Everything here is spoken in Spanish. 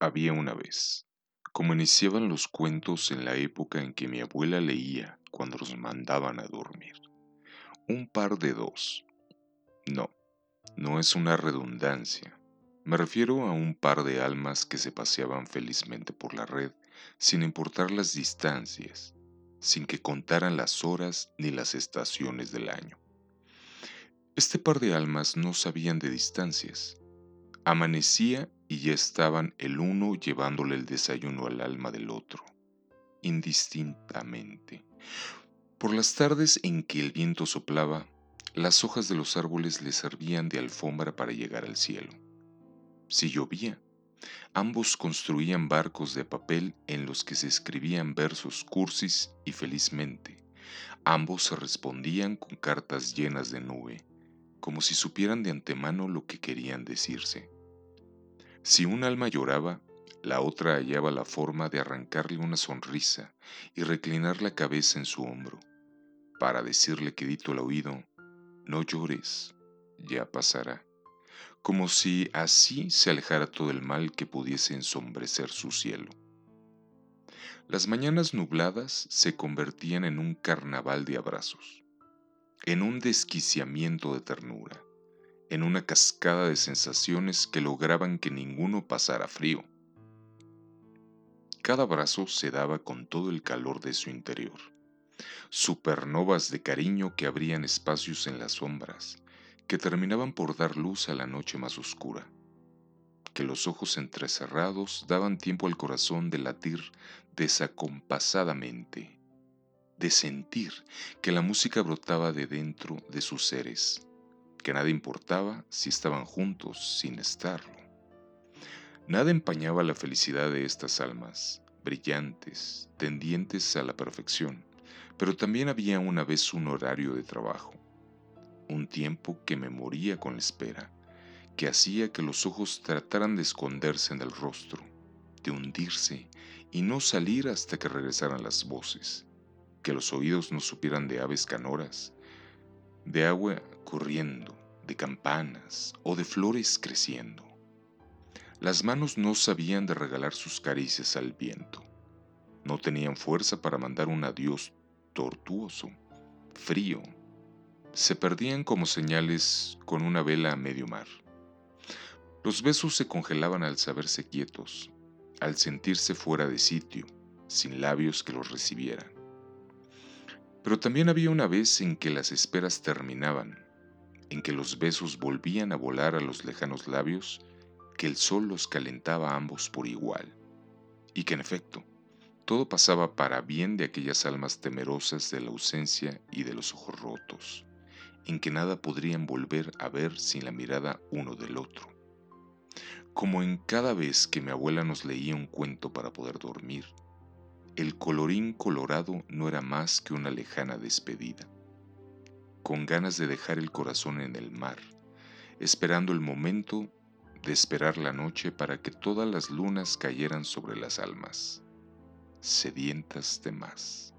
Había una vez, como iniciaban los cuentos en la época en que mi abuela leía cuando los mandaban a dormir. Un par de dos. No, no es una redundancia. Me refiero a un par de almas que se paseaban felizmente por la red sin importar las distancias, sin que contaran las horas ni las estaciones del año. Este par de almas no sabían de distancias. Amanecía y ya estaban el uno llevándole el desayuno al alma del otro, indistintamente. Por las tardes en que el viento soplaba, las hojas de los árboles le servían de alfombra para llegar al cielo. Si llovía, ambos construían barcos de papel en los que se escribían versos cursis y felizmente. Ambos se respondían con cartas llenas de nube, como si supieran de antemano lo que querían decirse. Si un alma lloraba, la otra hallaba la forma de arrancarle una sonrisa y reclinar la cabeza en su hombro, para decirle quedito al oído, no llores, ya pasará, como si así se alejara todo el mal que pudiese ensombrecer su cielo. Las mañanas nubladas se convertían en un carnaval de abrazos, en un desquiciamiento de ternura, en una cascada de sensaciones que lograban que ninguno pasara frío. Cada abrazo se daba con todo el calor de su interior, supernovas de cariño que abrían espacios en las sombras, que terminaban por dar luz a la noche más oscura, que los ojos entrecerrados daban tiempo al corazón de latir desacompasadamente, de sentir que la música brotaba de dentro de sus seres que nada importaba si estaban juntos sin estarlo. Nada empañaba la felicidad de estas almas, brillantes, tendientes a la perfección, pero también había una vez un horario de trabajo, un tiempo que me moría con la espera, que hacía que los ojos trataran de esconderse en el rostro, de hundirse y no salir hasta que regresaran las voces, que los oídos no supieran de aves canoras, de agua corriendo, de campanas o de flores creciendo. Las manos no sabían de regalar sus caricias al viento. No tenían fuerza para mandar un adiós tortuoso, frío. Se perdían como señales con una vela a medio mar. Los besos se congelaban al saberse quietos, al sentirse fuera de sitio, sin labios que los recibieran. Pero también había una vez en que las esperas terminaban, en que los besos volvían a volar a los lejanos labios, que el sol los calentaba a ambos por igual, y que en efecto, todo pasaba para bien de aquellas almas temerosas de la ausencia y de los ojos rotos, en que nada podrían volver a ver sin la mirada uno del otro. Como en cada vez que mi abuela nos leía un cuento para poder dormir, el colorín colorado no era más que una lejana despedida, con ganas de dejar el corazón en el mar, esperando el momento de esperar la noche para que todas las lunas cayeran sobre las almas, sedientas de más.